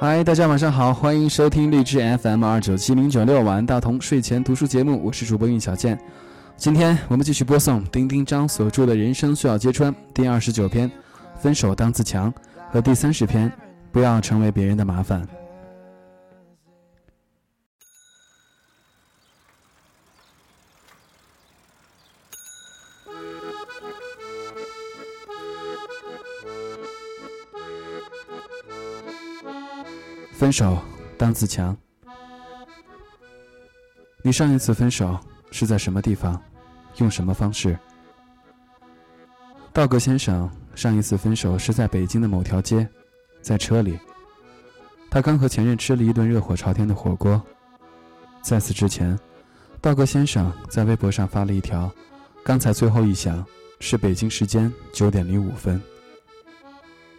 嗨，大家晚上好，欢迎收听荔枝 FM 二九七零九六晚大同睡前读书节目，我是主播运小健。今天我们继续播送丁丁张所著的《人生需要揭穿》第二十九篇《分手当自强》和第三十篇《不要成为别人的麻烦》。分手当自强。你上一次分手是在什么地方，用什么方式？道格先生上一次分手是在北京的某条街，在车里。他刚和前任吃了一顿热火朝天的火锅。在此之前，道格先生在微博上发了一条：“刚才最后一响是北京时间九点零五分。”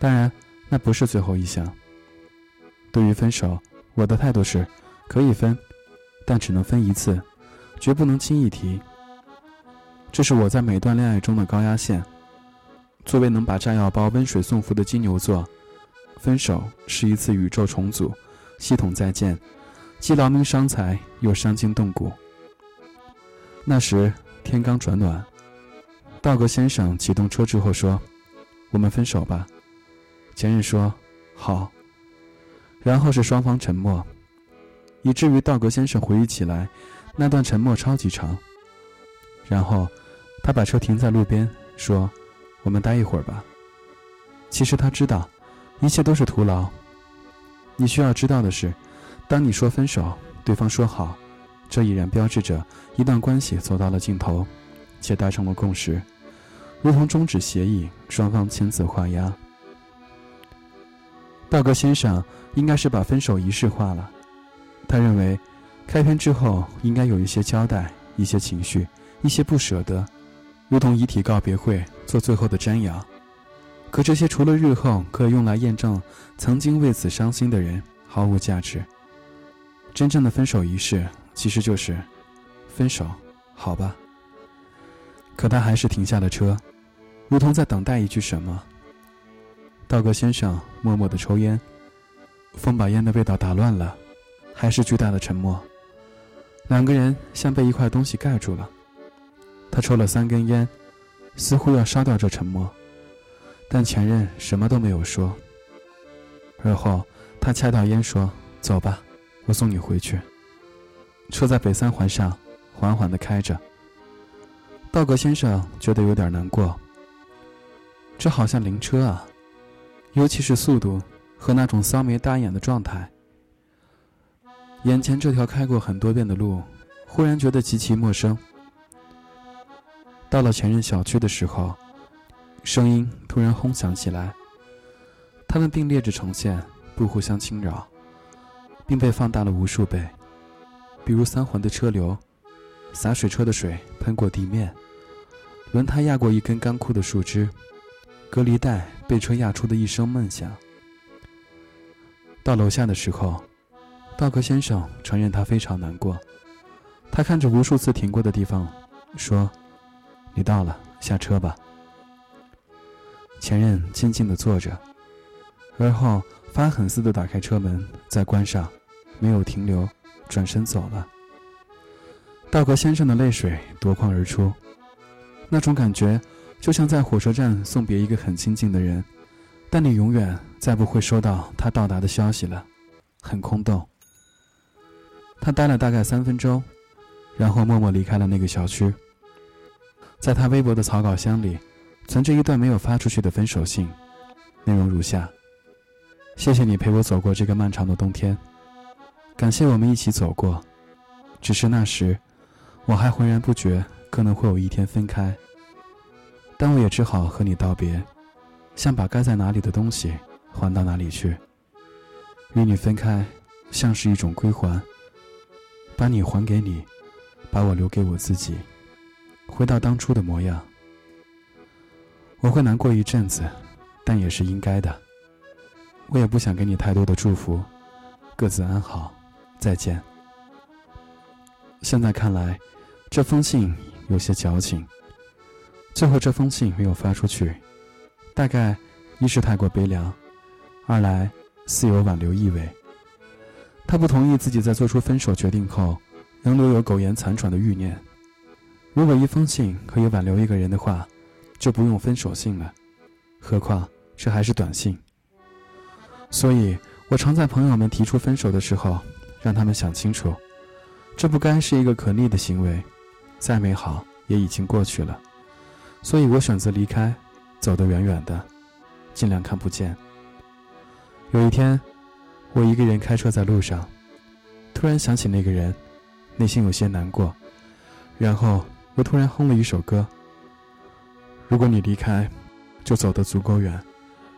当然，那不是最后一响。对于分手，我的态度是，可以分，但只能分一次，绝不能轻易提。这是我在每段恋爱中的高压线。作为能把炸药包温水送服的金牛座，分手是一次宇宙重组，系统再建，既劳民伤财又伤筋动骨。那时天刚转暖，道格先生启动车之后说：“我们分手吧。”前任说：“好。”然后是双方沉默，以至于道格先生回忆起来，那段沉默超级长。然后，他把车停在路边，说：“我们待一会儿吧。”其实他知道，一切都是徒劳。你需要知道的是，当你说分手，对方说好，这已然标志着一段关系走到了尽头，且达成了共识，如同终止协议，双方签字画押。道格先生应该是把分手仪式化了。他认为，开篇之后应该有一些交代，一些情绪，一些不舍得，如同遗体告别会做最后的瞻仰。可这些除了日后可以用来验证曾经为此伤心的人，毫无价值。真正的分手仪式其实就是分手，好吧。可他还是停下了车，如同在等待一句什么。道格先生默默地抽烟，风把烟的味道打乱了，还是巨大的沉默。两个人像被一块东西盖住了。他抽了三根烟，似乎要烧掉这沉默，但前任什么都没有说。而后，他掐掉烟说：“走吧，我送你回去。”车在北三环上缓缓地开着。道格先生觉得有点难过，这好像灵车啊。尤其是速度和那种骚眉搭眼的状态，眼前这条开过很多遍的路，忽然觉得极其陌生。到了前任小区的时候，声音突然轰响起来。他们并列着呈现，不互相侵扰，并被放大了无数倍。比如三环的车流，洒水车的水喷过地面，轮胎压过一根干枯的树枝。隔离带被车压出的一声闷响。到楼下的时候，道格先生承认他非常难过。他看着无数次停过的地方，说：“你到了，下车吧。”前任静静地坐着，而后发狠似的打开车门，再关上，没有停留，转身走了。道格先生的泪水夺眶而出，那种感觉。就像在火车站送别一个很亲近的人，但你永远再不会收到他到达的消息了，很空洞。他待了大概三分钟，然后默默离开了那个小区。在他微博的草稿箱里，存着一段没有发出去的分手信，内容如下：谢谢你陪我走过这个漫长的冬天，感谢我们一起走过，只是那时我还浑然不觉可能会有一天分开。但我也只好和你道别，像把该在哪里的东西还到哪里去。与你分开，像是一种归还。把你还给你，把我留给我自己，回到当初的模样。我会难过一阵子，但也是应该的。我也不想给你太多的祝福，各自安好，再见。现在看来，这封信有些矫情。最后这封信没有发出去，大概一是太过悲凉，二来似有挽留意味。他不同意自己在做出分手决定后，仍留有苟延残喘的欲念。如果一封信可以挽留一个人的话，就不用分手信了。何况这还是短信。所以我常在朋友们提出分手的时候，让他们想清楚，这不该是一个可逆的行为。再美好也已经过去了。所以我选择离开，走得远远的，尽量看不见。有一天，我一个人开车在路上，突然想起那个人，内心有些难过，然后我突然哼了一首歌。如果你离开，就走得足够远，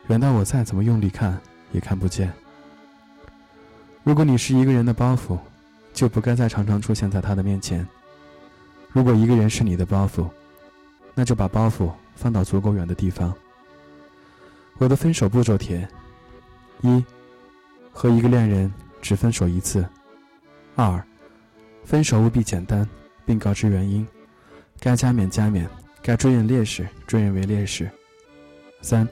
远到我再怎么用力看也看不见。如果你是一个人的包袱，就不该再常常出现在他的面前。如果一个人是你的包袱，那就把包袱放到足够远的地方。我的分手步骤帖。一，和一个恋人只分手一次。二，分手务必简单，并告知原因，该加冕加冕，该追认烈士追认为烈士。三，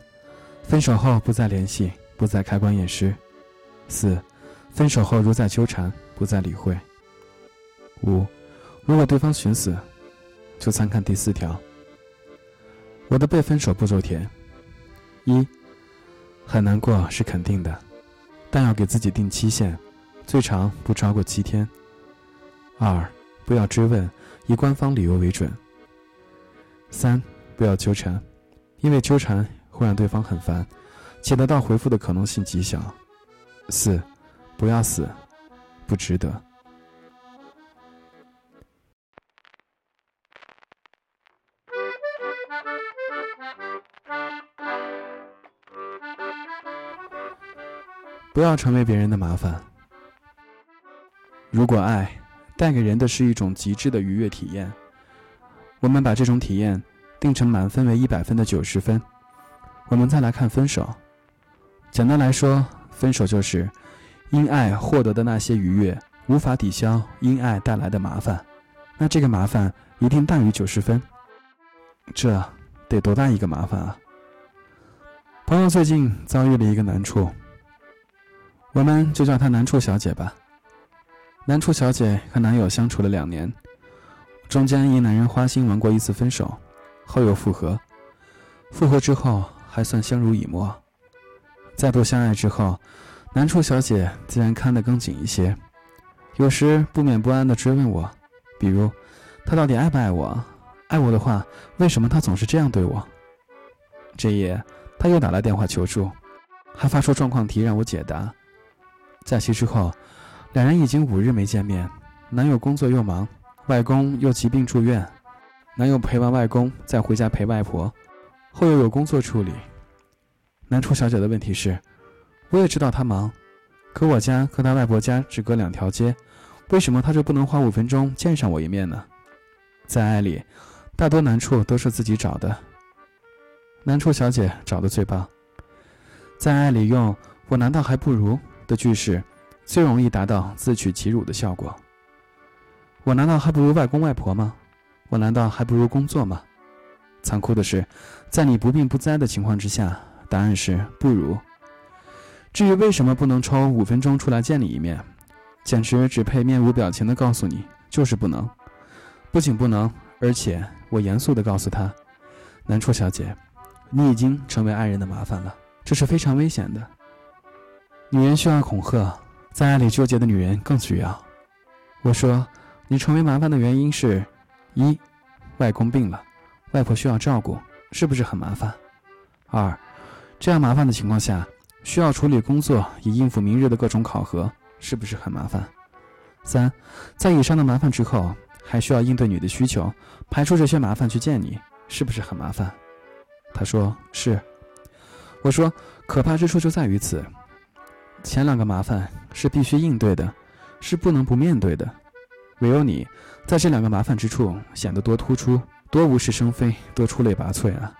分手后不再联系，不再开棺验尸。四，分手后如再纠缠，不再理会。五，如果对方寻死，就参看第四条。我的被分手步骤填：一。很难过是肯定的，但要给自己定期限，最长不超过七天。二，不要追问，以官方理由为准。三，不要纠缠，因为纠缠会让对方很烦，且得到回复的可能性极小。四，不要死，不值得。不要成为别人的麻烦。如果爱带给人的是一种极致的愉悦体验，我们把这种体验定成满分为一百分的九十分。我们再来看分手。简单来说，分手就是因爱获得的那些愉悦无法抵消因爱带来的麻烦，那这个麻烦一定大于九十分。这得多大一个麻烦啊！朋友最近遭遇了一个难处。我们就叫她南处小姐吧。南处小姐和男友相处了两年，中间因男人花心玩过一次分手，后又复合，复合之后还算相濡以沫。再度相爱之后，南处小姐自然看得更紧一些，有时不免不安地追问我，比如他到底爱不爱我？爱我的话，为什么他总是这样对我？这夜他又打来电话求助，还发出状况题让我解答。假期之后，两人已经五日没见面。男友工作又忙，外公又疾病住院，男友陪完外公再回家陪外婆，后又有工作处理。南楚小姐的问题是：我也知道他忙，可我家和他外婆家只隔两条街，为什么他就不能花五分钟见上我一面呢？在爱里，大多难处都是自己找的。南楚小姐找的最棒，在爱里用“我难道还不如”。的句式，最容易达到自取其辱的效果。我难道还不如外公外婆吗？我难道还不如工作吗？残酷的是，在你不病不灾的情况之下，答案是不如。至于为什么不能抽五分钟出来见你一面，简直只配面无表情的告诉你，就是不能。不仅不能，而且我严肃的告诉他，南初小姐，你已经成为爱人的麻烦了，这是非常危险的。女人需要恐吓，在爱里纠结的女人更需要。我说，你成为麻烦的原因是：一，外公病了，外婆需要照顾，是不是很麻烦？二，这样麻烦的情况下，需要处理工作以应付明日的各种考核，是不是很麻烦？三，在以上的麻烦之后，还需要应对你的需求，排除这些麻烦去见你，是不是很麻烦？他说是。我说，可怕之处就在于此。前两个麻烦是必须应对的，是不能不面对的。唯有你，在这两个麻烦之处显得多突出，多无事生非，多出类拔萃啊！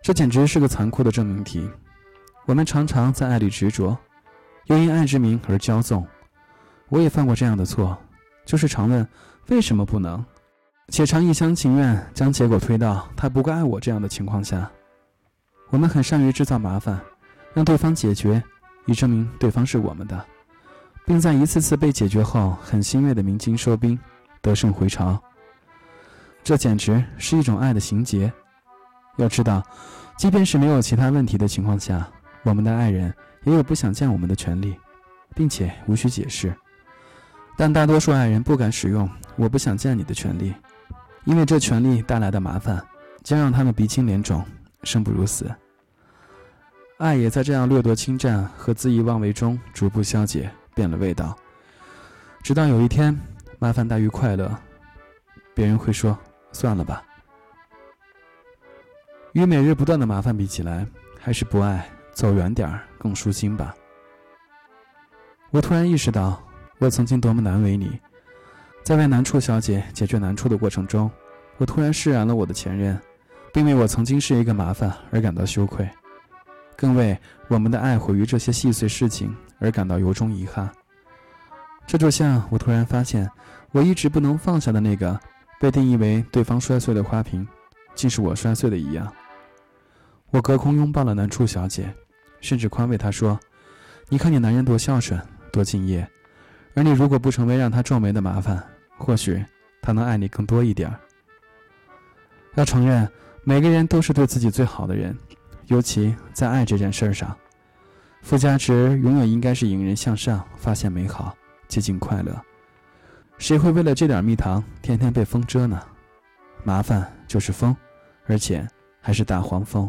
这简直是个残酷的证明题。我们常常在爱里执着，又因爱之名而骄纵。我也犯过这样的错，就是常问为什么不能，且常一厢情愿将结果推到他不够爱我这样的情况下。我们很善于制造麻烦，让对方解决。以证明对方是我们的，并在一次次被解决后，很欣慰的鸣金收兵，得胜回朝。这简直是一种爱的情节。要知道，即便是没有其他问题的情况下，我们的爱人也有不想见我们的权利，并且无需解释。但大多数爱人不敢使用“我不想见你”的权利，因为这权利带来的麻烦将让他们鼻青脸肿，生不如死。爱也在这样掠夺、侵占和恣意妄为中逐步消解，变了味道。直到有一天，麻烦大于快乐，别人会说：“算了吧。”与每日不断的麻烦比起来，还是不爱走远点儿更舒心吧。我突然意识到，我曾经多么难为你。在为难处小姐解决难处的过程中，我突然释然了我的前任，并为我曾经是一个麻烦而感到羞愧，更为我们的爱毁于这些细碎事情而感到由衷遗憾。这就像我突然发现，我一直不能放下的那个被定义为对方摔碎的花瓶。竟是我摔碎的一样。我隔空拥抱了南处小姐，甚至宽慰她说：“你看你男人多孝顺，多敬业，而你如果不成为让他皱眉的麻烦，或许他能爱你更多一点儿。”要承认，每个人都是对自己最好的人，尤其在爱这件事上，附加值永远应该是引人向上，发现美好，接近快乐。谁会为了这点蜜糖，天天被风蛰呢？麻烦就是风，而且还是大黄蜂。